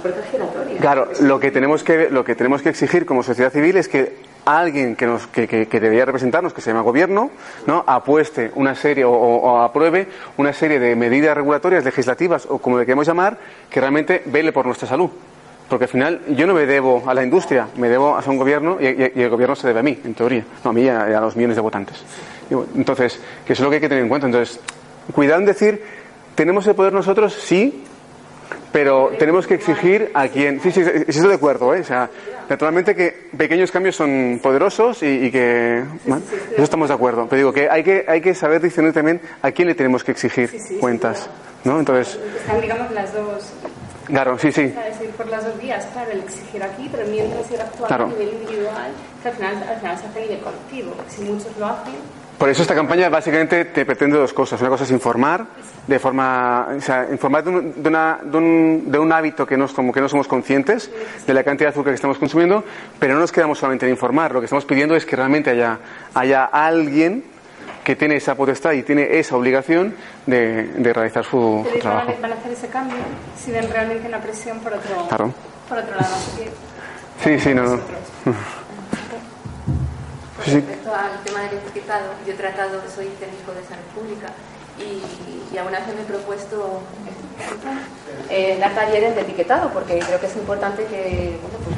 [SPEAKER 1] Claro, lo que tenemos que, lo que tenemos que exigir como sociedad civil es que alguien que, nos, que, que, debería representarnos, que se llama gobierno, ¿no? apueste una serie o, apruebe una serie de medidas regulatorias, legislativas o como le queremos llamar, que realmente vele por nuestra salud. Porque al final yo no me debo a la industria, me debo a un gobierno y, el gobierno se debe a mí, en teoría. No a mí y a, los millones de votantes. Entonces, que eso es lo que hay que tener en cuenta. Entonces, cuidado en decir, ¿tenemos el poder nosotros? Sí, pero tenemos que exigir a quien. Sí, sí, sí, estoy de acuerdo, ¿eh? O sea, naturalmente que pequeños cambios son poderosos y, que. eso estamos de acuerdo. Pero digo que hay que, hay que saber discernir también a quién le tenemos que exigir cuentas. ¿No? Entonces.
[SPEAKER 2] Están, digamos, las dos.
[SPEAKER 1] Claro, sí, sí.
[SPEAKER 2] Es decir, por las dos vías, claro, el exigir aquí, pero mientras ir actuando a nivel individual, que al final, al final se hace a nivel colectivo. Si muchos lo hacen,
[SPEAKER 1] por eso esta campaña básicamente te pretende dos cosas. Una cosa es informar, de forma, o sea, informar de un, de, un, hábito que no, como que no somos conscientes de la cantidad de azúcar que estamos consumiendo, pero no nos quedamos solamente en informar. Lo que estamos pidiendo es que realmente haya, haya alguien que tiene esa potestad y tiene esa obligación de, realizar su, trabajo.
[SPEAKER 2] Van a hacer ese cambio si ven realmente una presión por otro, por otro lado.
[SPEAKER 1] sí, sí, no. no.
[SPEAKER 3] Con respecto al tema del etiquetado, yo he tratado, soy técnico de salud pública y, y alguna vez me he propuesto eh, dar talleres de etiquetado porque creo que es importante que, bueno, pues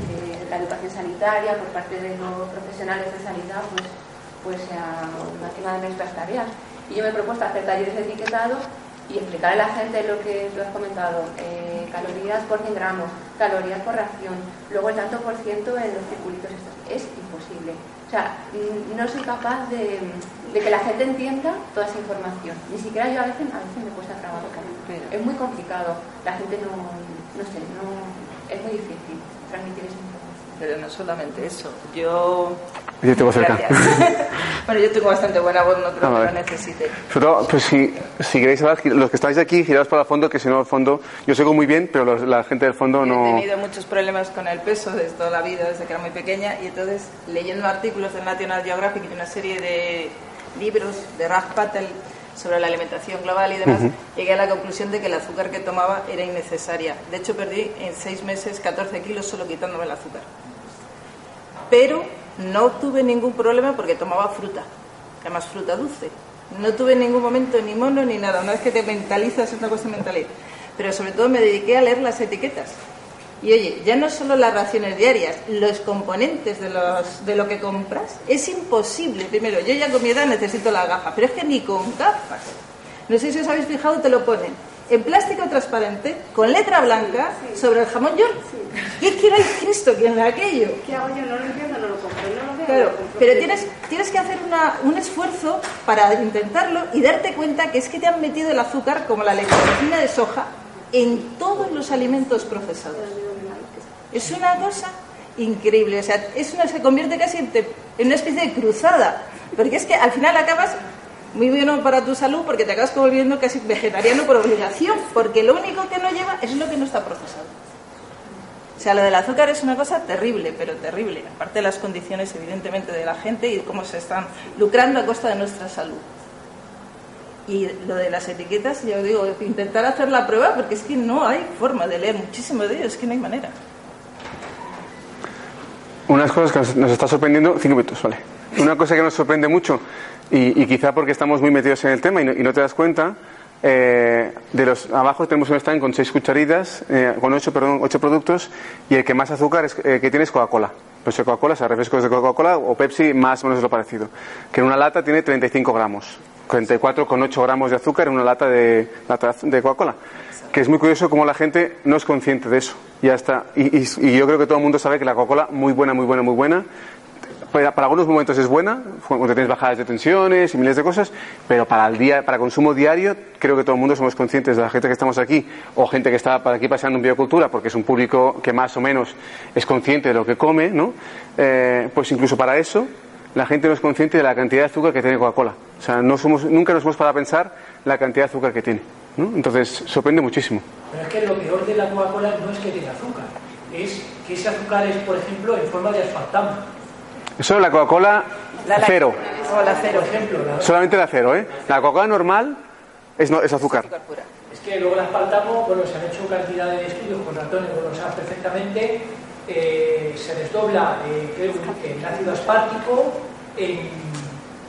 [SPEAKER 3] la educación sanitaria por parte de los profesionales de sanidad pues, pues sea una de nuestras tareas. Y yo me he propuesto hacer talleres de etiquetado y explicar a la gente lo que tú has comentado, eh, calorías por 100 gramos, calorías por ración, luego el tanto por ciento en los circulitos, es imposible. O sea, mm, no soy capaz de, que la gente entienda toda esa información. Ni siquiera yo a veces, a veces me cuesta trabajo. Es muy complicado. La gente no, no sé, no, es muy difícil transmitir esa información.
[SPEAKER 4] Pero no solamente eso. Yo
[SPEAKER 1] yo tengo cerca.
[SPEAKER 4] bueno, yo tengo bastante buena voz, no creo que lo necesite.
[SPEAKER 1] Sobre todo, pues si, si queréis hablar, los que estáis aquí, giraos para el fondo, que si no, al fondo, yo sigo muy bien, pero la gente del fondo no.
[SPEAKER 4] He tenido muchos problemas con el peso desde toda la vida, desde que era muy pequeña, y entonces, leyendo artículos del National Geographic y una serie de libros de Raj Patel sobre la alimentación global y demás, llegué a la conclusión de que el azúcar que tomaba era innecesaria. De hecho, perdí en seis meses 14 kilos solo quitándome el azúcar. Pero no tuve ningún problema porque tomaba fruta, además fruta dulce. No tuve en ningún momento ni mono ni nada. Una vez que te mentalizas es una cosa mental. Pero sobre todo me dediqué a leer las etiquetas. Y oye, ya no solo las raciones diarias, los componentes de, los, de lo que compras, es imposible. Primero, yo ya con mi edad necesito la gafa, pero es que ni con gafas. No sé si os habéis fijado, te lo ponen en plástico transparente, con letra blanca, sobre el jamón york. ¿Qué quiere el Cristo que en aquello?
[SPEAKER 2] ¿Qué hago yo? No lo entiendo, no lo compro, no lo veo.
[SPEAKER 4] Claro, pero tienes, tienes que hacer una, un esfuerzo para intentarlo y darte cuenta que es que te han metido el azúcar, como la lecitina de soja, en todos los alimentos procesados. Es una cosa increíble, o sea, es una, se convierte casi en, en una especie de cruzada, porque es que al final acabas muy bueno para tu salud porque te acabas volviendo casi vegetariano por obligación, porque lo único que no lleva es lo que no está procesado. O sea, lo del azúcar es una cosa terrible, pero terrible, aparte de las condiciones evidentemente de la gente y cómo se están lucrando a costa de nuestra salud. Y lo de las etiquetas, yo digo, intentar hacer la prueba porque es que no hay forma de leer muchísimo de ellos, es que no hay manera.
[SPEAKER 1] Unas cosas que nos está sorprendiendo, cinco minutos, vale. Una cosa que nos sorprende mucho y, quizá porque estamos muy metidos en el tema y no, te das cuenta, eh, de los abajo tenemos un stand con seis cucharitas, eh, con ocho, perdón, ocho productos y el que más azúcar es, eh, que tiene es Coca-Cola. Pues Coca-Cola, o sea, refrescos de Coca-Cola o Pepsi, más o menos es lo parecido. Que en una lata tiene 35 gramos, 44,8 gramos de azúcar en una lata de, lata de Coca-Cola. Que es muy curioso cómo la gente no es consciente de eso. Y, hasta, y, y yo creo que todo el mundo sabe que la Coca-Cola, muy buena, muy buena, muy buena, para, algunos momentos es buena, cuando tienes bajadas de tensiones y miles de cosas, pero para el día, para consumo diario, creo que todo el mundo somos conscientes de la gente que estamos aquí, o gente que está para aquí pasando en biocultura, porque es un público que más o menos es consciente de lo que come, ¿no? Eh, pues incluso para eso, la gente no es consciente de la cantidad de azúcar que tiene Coca-Cola. O sea, no somos, nunca nos hemos para pensar la cantidad de azúcar que tiene. Entonces, sorprende muchísimo.
[SPEAKER 5] Pero es que lo peor de la Coca-Cola no es que tenga azúcar, es que ese azúcar es, por ejemplo, en forma de asfaltamo.
[SPEAKER 1] Eso es la Coca-Cola cero.
[SPEAKER 4] cero.
[SPEAKER 1] Solamente la cero, ¿eh? La Coca-Cola normal es, no, es azúcar.
[SPEAKER 5] Es que luego las paltamos, bueno, se han hecho cantidad de estudios con ratones, bueno, lo sabes perfectamente, eh, se desdobla eh, en ácido aspartico, en,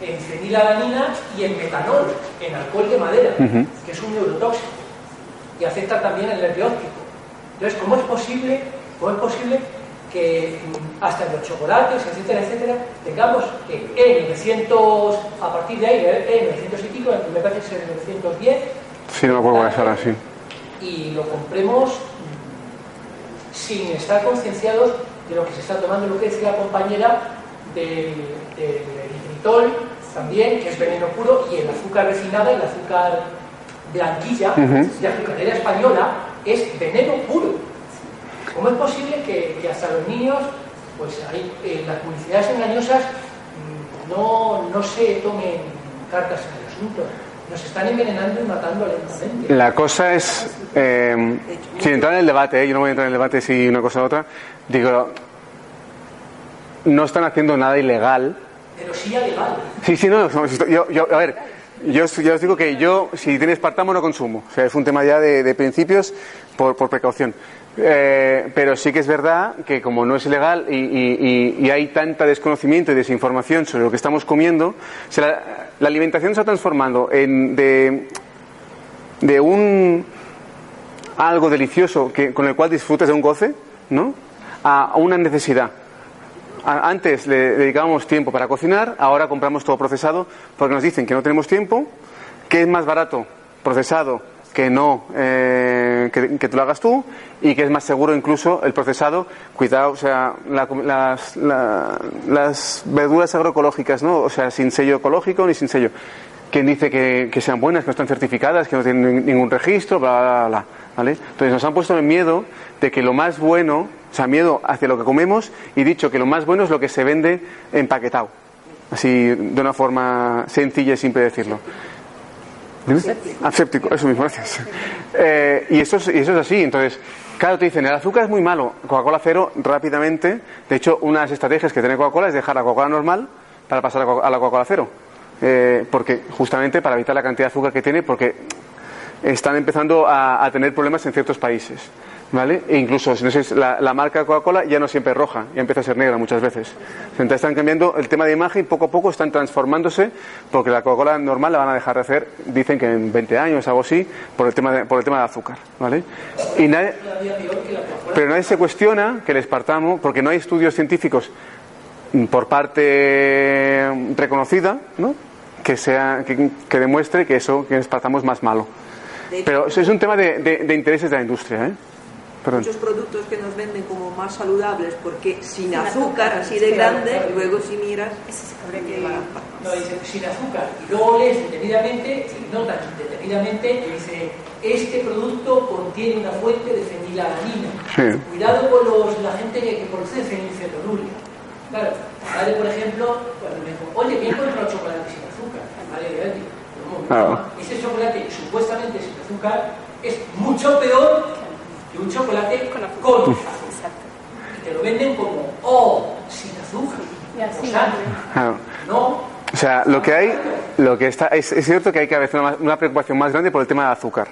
[SPEAKER 5] en fenilalanina y en metanol, en alcohol de madera, que es un neurotóxico y afecta también el nervio óptico. Entonces, ¿cómo es posible, cómo es posible que hasta en los chocolates, etcétera, etcétera, tengamos que en 900, a partir de ahí, en 900 y pico, me parece que es en 910.
[SPEAKER 1] Sí, no me acuerdo de así.
[SPEAKER 5] Y lo compremos sin estar concienciados de lo que se está tomando, lo que decía la compañera del, del también, que es veneno puro, y el azúcar refinada, el azúcar blanquilla, de azucarera española, es veneno puro ¿Cómo es posible que, hasta los niños, pues hay, eh, las publicidades engañosas mm, no, no se tomen cartas en el asunto? Nos están envenenando y matando lentamente.
[SPEAKER 1] La cosa es, eh, sin entrar en el debate, eh, yo no voy a entrar en el debate si una cosa u otra, digo, no están haciendo nada ilegal.
[SPEAKER 5] Pero sí ilegal.
[SPEAKER 1] Sí, sí, no, yo, yo, a ver, yo ya os digo que yo, si tienes espartamo, no consumo. O sea, es un tema ya de, de principios por, por precaución. Eh, pero sí que es verdad que como no es ilegal y, hay tanta desconocimiento y desinformación sobre lo que estamos comiendo, la, alimentación se está transformando en de, de un algo delicioso con el cual disfrutas de un goce, ¿no? A, una necesidad. antes le dedicábamos tiempo para cocinar, ahora compramos todo procesado porque nos dicen que no tenemos tiempo, que es más barato procesado que no eh, que, que, tú lo hagas tú y que es más seguro incluso el procesado. Cuidado o sea las, las verduras agroecológicas no o sea sin sello ecológico ni sin sello. Quien dice que, que, sean buenas que no están certificadas que no tienen ningún registro bla bla bla ¿vale? entonces nos han puesto el miedo de que lo más bueno o sea miedo hacia lo que comemos y dicho que lo más bueno es lo que se vende empaquetado. Así de una forma sencilla y simple decirlo Aséptico. eso mismo, gracias. Eh, y, eso es, y eso es así. Entonces, claro, te dicen, el azúcar es muy malo. Coca-Cola cero, rápidamente. De hecho, una de las estrategias que tiene Coca-Cola es dejar la Coca-Cola normal para pasar a la Coca-Cola cero. eh, porque justamente para evitar la cantidad de azúcar que tiene, porque están empezando a, a tener problemas en ciertos países. ¿Vale? E incluso si no sé, la, la marca Coca-Cola ya no siempre es roja, ya empieza a ser negra muchas veces. Entonces están cambiando el tema de imagen y poco a poco están transformándose porque la Coca-Cola normal la van a dejar de hacer, dicen que en 20 años, algo así, por el tema de, por el tema de azúcar. ¿vale? Y nadie, pero nadie se cuestiona que el espartamo, porque no hay estudios científicos por parte reconocida, ¿no? que, sea, que, que demuestre que eso, que el espartamo es más malo. Pero eso es un tema de, de, de intereses de la industria. ¿eh? Perdón.
[SPEAKER 6] muchos productos que nos venden como más saludables porque sin azúcar, así de grande, y luego si miras, que
[SPEAKER 5] No, dice sin azúcar. Y luego lees detenidamente, y notas detenidamente, y dice, este producto contiene una fuente de fenilalanina.
[SPEAKER 1] Sí.
[SPEAKER 5] Cuidado con los, la gente que, que produce fenilcetonuria. Claro, vale, por ejemplo, cuando me dijo, oye, que he encontrado chocolate sin azúcar. Vale, ¿cómo?
[SPEAKER 1] Claro.
[SPEAKER 5] Ese chocolate supuestamente sin azúcar es mucho peor que un chocolate con azúcar. Y te lo venden como, oh, sin azúcar.
[SPEAKER 2] Y así,
[SPEAKER 1] Claro.
[SPEAKER 5] no,
[SPEAKER 1] O sea, lo que hay, lo que está, es, es cierto que hay que haber una, una preocupación más grande por el tema del azúcar.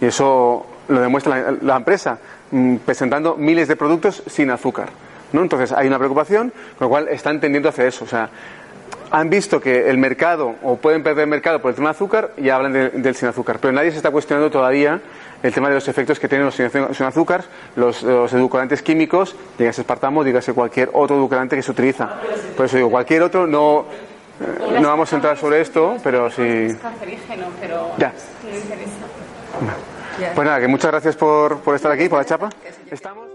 [SPEAKER 1] Y eso lo demuestra la, la empresa, mm, presentando miles de productos sin azúcar. ¿no? Entonces hay una preocupación, con lo cual están tendiendo hacia eso. O sea, han visto que el mercado, o pueden perder el mercado por el tema del azúcar, y hablan de- del sin azúcar. Pero nadie se está cuestionando todavía el tema de los efectos que tienen los sin, azúcar, los, los edulcorantes químicos, dígase espartamo, dígase cualquier otro edulcorante que se utiliza. Por eso digo, cualquier otro, no, eh, no vamos a entrar sobre esto, pero sí.
[SPEAKER 2] Es cancerígeno, pero
[SPEAKER 1] Ya. Pues nada, que muchas gracias por, por estar aquí, por la chapa. Estamos.